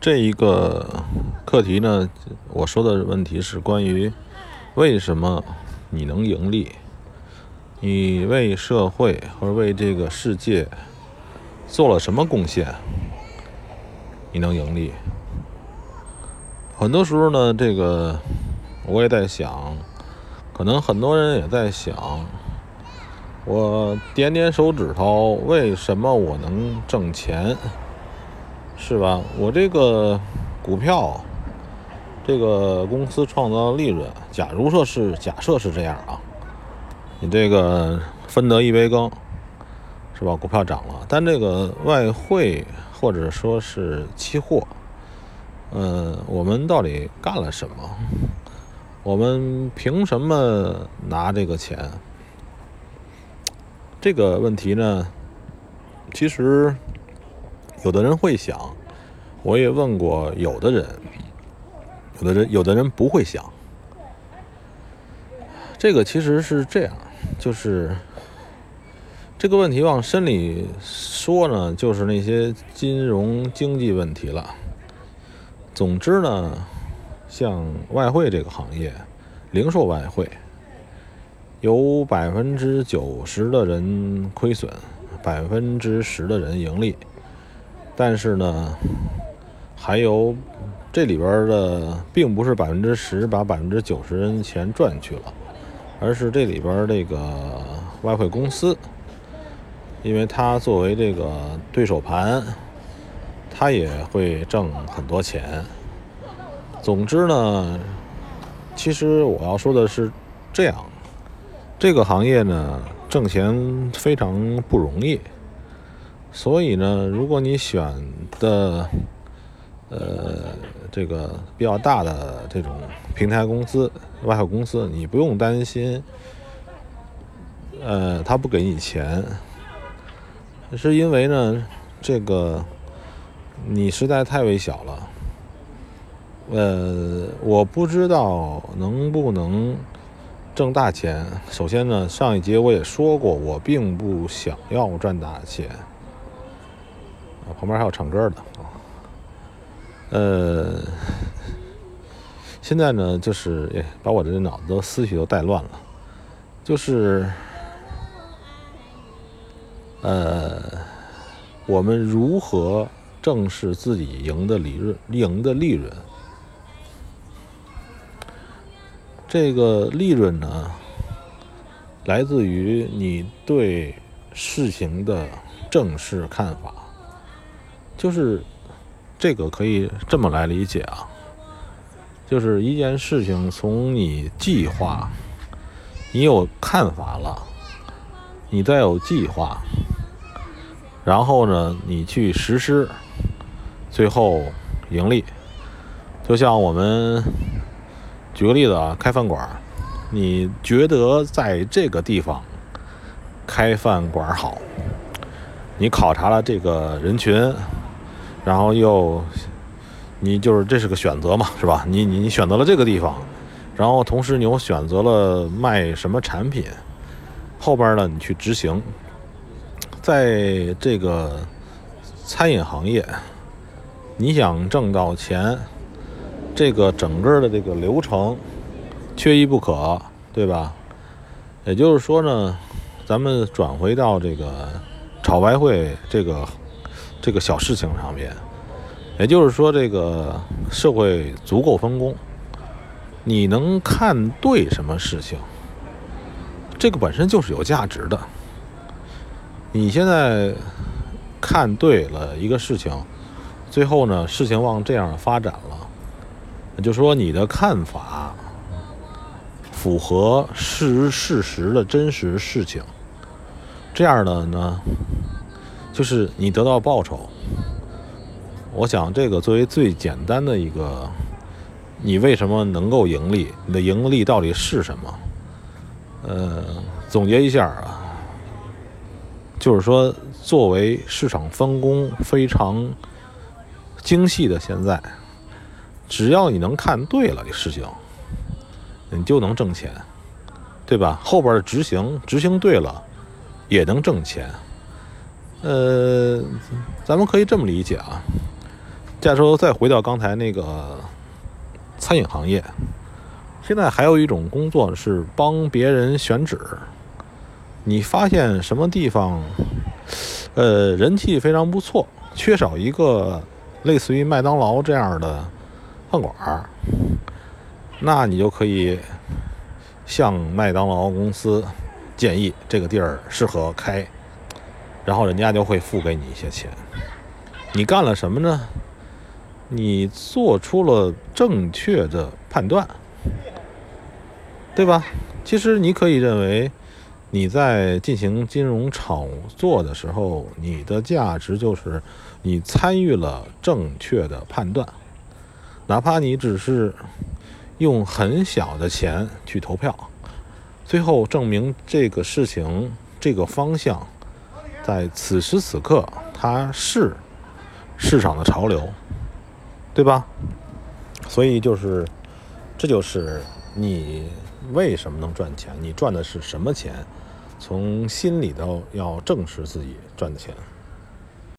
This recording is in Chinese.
这一个课题呢，我说的问题是关于为什么你能盈利？你为社会或者为这个世界做了什么贡献？你能盈利？很多时候呢，这个我也在想，可能很多人也在想，我点点手指头，为什么我能挣钱？是吧？我这个股票，这个公司创造利润，假如说是假设是这样啊，你这个分得一杯羹，是吧？股票涨了，但这个外汇或者说是期货，嗯，我们到底干了什么？我们凭什么拿这个钱？这个问题呢，其实。有的人会想，我也问过有的人，有的人有的人不会想。这个其实是这样，就是这个问题往深里说呢，就是那些金融经济问题了。总之呢，像外汇这个行业，零售外汇，有百分之九十的人亏损，百分之十的人盈利。但是呢，还有这里边的，并不是百分之十把百分之九十人钱赚去了，而是这里边这个外汇公司，因为它作为这个对手盘，它也会挣很多钱。总之呢，其实我要说的是这样，这个行业呢，挣钱非常不容易。所以呢，如果你选的，呃，这个比较大的这种平台公司、外汇公司，你不用担心，呃，他不给你钱，是因为呢，这个你实在太微小了，呃，我不知道能不能挣大钱。首先呢，上一节我也说过，我并不想要赚大钱。旁边还有唱歌的，呃，现在呢，就是把我的脑子思绪都带乱了，就是，呃，我们如何正视自己赢的利润，赢的利润？这个利润呢，来自于你对事情的正式看法。就是这个可以这么来理解啊，就是一件事情从你计划，你有看法了，你再有计划，然后呢，你去实施，最后盈利。就像我们举个例子啊，开饭馆，你觉得在这个地方开饭馆好，你考察了这个人群。然后又，你就是这是个选择嘛，是吧？你你你选择了这个地方，然后同时你又选择了卖什么产品，后边呢你去执行，在这个餐饮行业，你想挣到钱，这个整个的这个流程缺一不可，对吧？也就是说呢，咱们转回到这个炒外汇这个。这个小事情上面，也就是说，这个社会足够分工，你能看对什么事情，这个本身就是有价值的。你现在看对了一个事情，最后呢，事情往这样发展了，也就是说，你的看法符合事事实的真实事情，这样的呢？就是你得到报酬，我想这个作为最简单的一个，你为什么能够盈利？你的盈利到底是什么？呃，总结一下啊，就是说，作为市场分工非常精细的现在，只要你能看对了这事情，你就能挣钱，对吧？后边的执行执行对了，也能挣钱。呃，咱们可以这么理解啊，再说，再回到刚才那个餐饮行业，现在还有一种工作是帮别人选址。你发现什么地方，呃，人气非常不错，缺少一个类似于麦当劳这样的饭馆儿，那你就可以向麦当劳公司建议这个地儿适合开，然后人家就会付给你一些钱。你干了什么呢？你做出了正确的判断，对吧？其实你可以认为，你在进行金融炒作的时候，你的价值就是你参与了正确的判断，哪怕你只是用很小的钱去投票，最后证明这个事情、这个方向，在此时此刻它是市场的潮流。对吧？所以就是，这就是你为什么能赚钱？你赚的是什么钱？从心里头要正视自己赚的钱。